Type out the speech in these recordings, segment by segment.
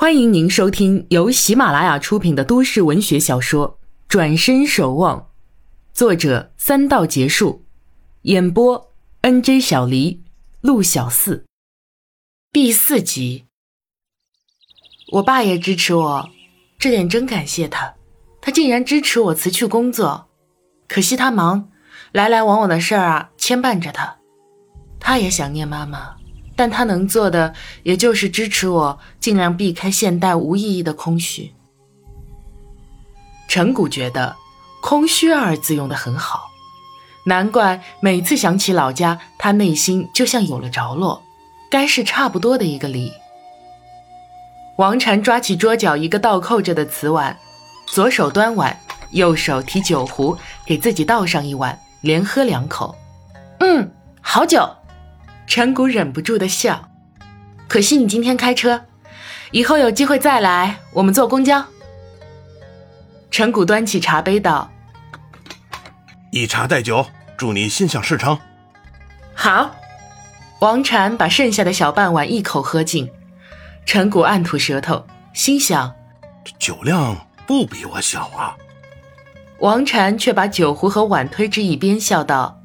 欢迎您收听由喜马拉雅出品的都市文学小说《转身守望》，作者三道结束，演播 N J 小黎、陆小四，第四集。我爸也支持我，这点真感谢他。他竟然支持我辞去工作，可惜他忙，来来往往的事儿啊牵绊着他。他也想念妈妈。但他能做的，也就是支持我尽量避开现代无意义的空虚。陈谷觉得“空虚”二字用的很好，难怪每次想起老家，他内心就像有了着落，该是差不多的一个理。王禅抓起桌角一个倒扣着的瓷碗，左手端碗，右手提酒壶，给自己倒上一碗，连喝两口。嗯，好酒。陈谷忍不住的笑，可惜你今天开车，以后有机会再来，我们坐公交。陈谷端起茶杯道：“以茶代酒，祝你心想事成。”好。王禅把剩下的小半碗一口喝尽，陈谷暗吐舌头，心想：酒量不比我小啊。王禅却把酒壶和碗推至一边，笑道：“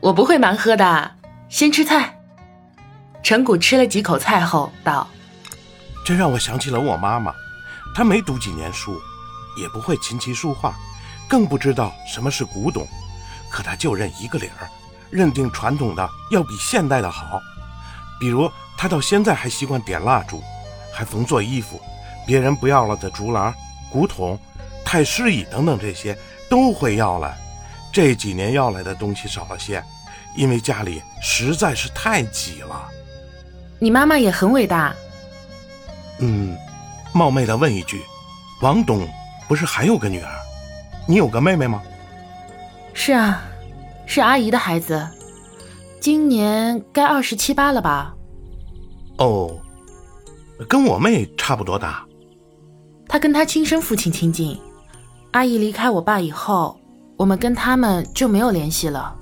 我不会蛮喝的。”先吃菜。陈谷吃了几口菜后道：“这让我想起了我妈妈，她没读几年书，也不会琴棋书画，更不知道什么是古董。可她就认一个理儿，认定传统的要比现代的好。比如她到现在还习惯点蜡烛，还缝做衣服，别人不要了的竹篮、古董、太师椅等等这些都会要来。这几年要来的东西少了些。”因为家里实在是太挤了。你妈妈也很伟大。嗯，冒昧的问一句，王董不是还有个女儿？你有个妹妹吗？是啊，是阿姨的孩子，今年该二十七八了吧？哦，跟我妹差不多大。她跟她亲生父亲亲近，阿姨离开我爸以后，我们跟他们就没有联系了。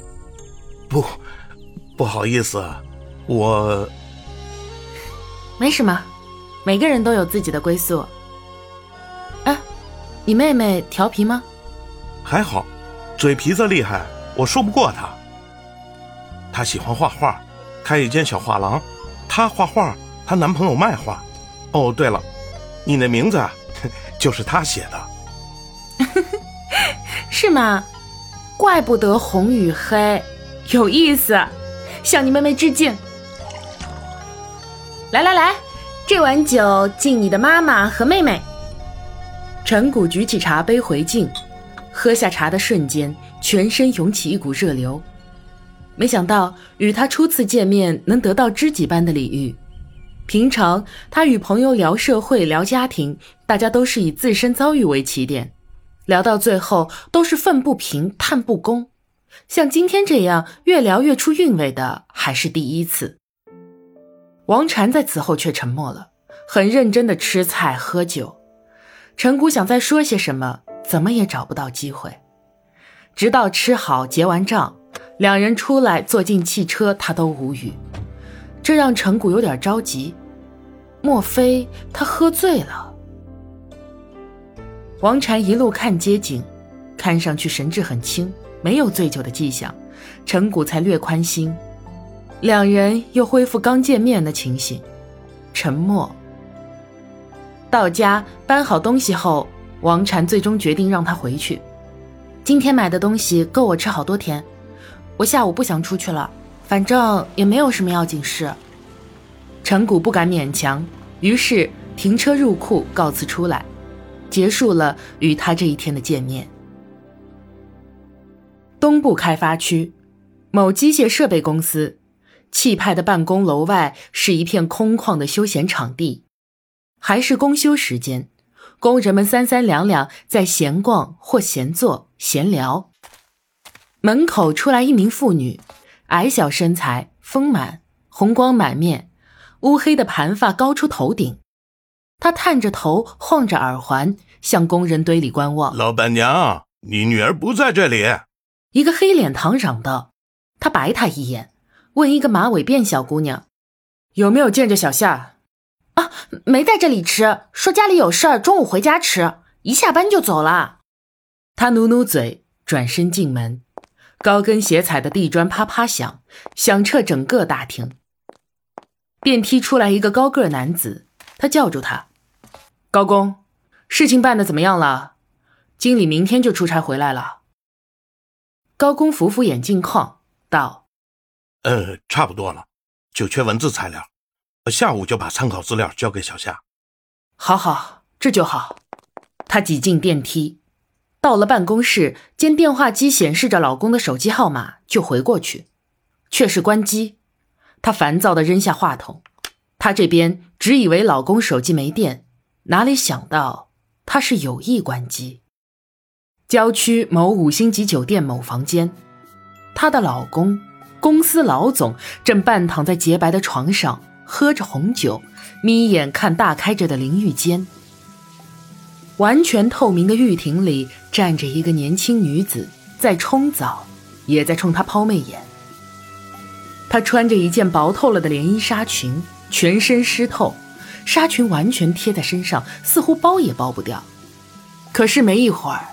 不，不好意思，我没什么，每个人都有自己的归宿。哎，你妹妹调皮吗？还好，嘴皮子厉害，我说不过她。她喜欢画画，开一间小画廊。她画画，她男朋友卖画。哦，对了，你那名字 就是她写的。是吗？怪不得红与黑。有意思，向你妹妹致敬。来来来，这碗酒敬你的妈妈和妹妹。陈谷举起茶杯回敬，喝下茶的瞬间，全身涌起一股热流。没想到与他初次见面能得到知己般的礼遇。平常他与朋友聊社会、聊家庭，大家都是以自身遭遇为起点，聊到最后都是愤不平、叹不公。像今天这样越聊越出韵味的还是第一次。王禅在此后却沉默了，很认真的吃菜喝酒。陈谷想再说些什么，怎么也找不到机会。直到吃好结完账，两人出来坐进汽车，他都无语。这让陈谷有点着急，莫非他喝醉了？王禅一路看街景，看上去神志很清。没有醉酒的迹象，陈谷才略宽心。两人又恢复刚见面的情形，沉默。到家搬好东西后，王禅最终决定让他回去。今天买的东西够我吃好多天，我下午不想出去了，反正也没有什么要紧事。陈谷不敢勉强，于是停车入库告辞出来，结束了与他这一天的见面。东部开发区，某机械设备公司，气派的办公楼外是一片空旷的休闲场地，还是公休时间，工人们三三两两在闲逛或闲坐闲聊。门口出来一名妇女，矮小身材，丰满，红光满面，乌黑的盘发高出头顶，她探着头，晃着耳环，向工人堆里观望。老板娘，你女儿不在这里。一个黑脸堂嚷道：“他白他一眼，问一个马尾辫小姑娘：‘有没有见着小夏？’啊，没在这里吃，说家里有事儿，中午回家吃，一下班就走了。他努努嘴，转身进门，高跟鞋踩的地砖啪啪响，响彻整个大厅。电梯出来一个高个男子，他叫住他：“高工，事情办的怎么样了？经理明天就出差回来了。”高工扶扶眼镜框，道：“呃，差不多了，就缺文字材料，下午就把参考资料交给小夏。”“好好，这就好。”他挤进电梯，到了办公室，见电话机显示着老公的手机号码，就回过去，却是关机。他烦躁地扔下话筒。他这边只以为老公手机没电，哪里想到他是有意关机。郊区某五星级酒店某房间，她的老公，公司老总正半躺在洁白的床上，喝着红酒，眯眼看大开着的淋浴间。完全透明的浴亭里站着一个年轻女子，在冲澡，也在冲他抛媚眼。她穿着一件薄透了的连衣纱裙，全身湿透，纱裙完全贴在身上，似乎包也包不掉。可是没一会儿。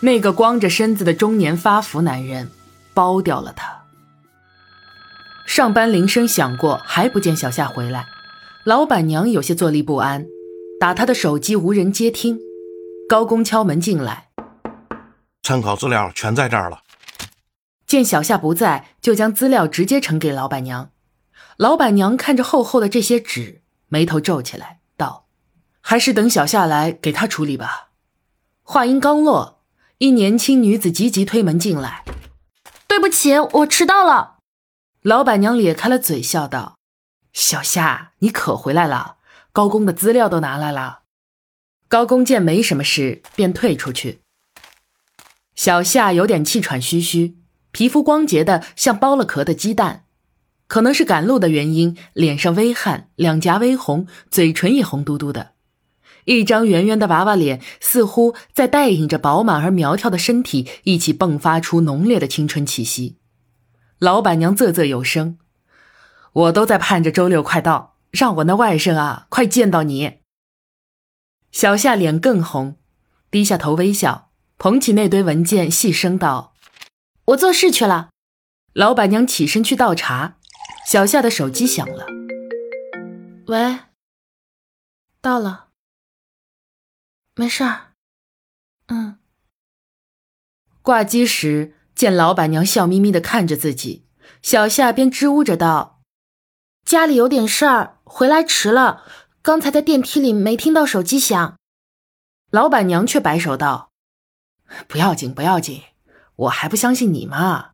那个光着身子的中年发福男人，包掉了他。上班铃声响过，还不见小夏回来，老板娘有些坐立不安，打他的手机无人接听。高工敲门进来，参考资料全在这儿了。见小夏不在，就将资料直接呈给老板娘。老板娘看着厚厚的这些纸，眉头皱起来，道：“还是等小夏来给他处理吧。”话音刚落。一年轻女子急急推门进来，对不起，我迟到了。老板娘咧开了嘴，笑道：“小夏，你可回来了，高工的资料都拿来了。”高工见没什么事，便退出去。小夏有点气喘吁吁，皮肤光洁的像剥了壳的鸡蛋，可能是赶路的原因，脸上微汗，两颊微红，嘴唇也红嘟嘟的。一张圆圆的娃娃脸，似乎在带引着饱满而苗条的身体一起迸发出浓烈的青春气息。老板娘啧啧有声：“我都在盼着周六快到，让我那外甥啊快见到你。”小夏脸更红，低下头微笑，捧起那堆文件，细声道：“我做事去了。”老板娘起身去倒茶，小夏的手机响了：“喂，到了。”没事儿，嗯。挂机时，见老板娘笑眯眯的看着自己，小夏便支吾着道：“家里有点事儿，回来迟了。刚才在电梯里没听到手机响。”老板娘却摆手道：“不要紧，不要紧，我还不相信你吗？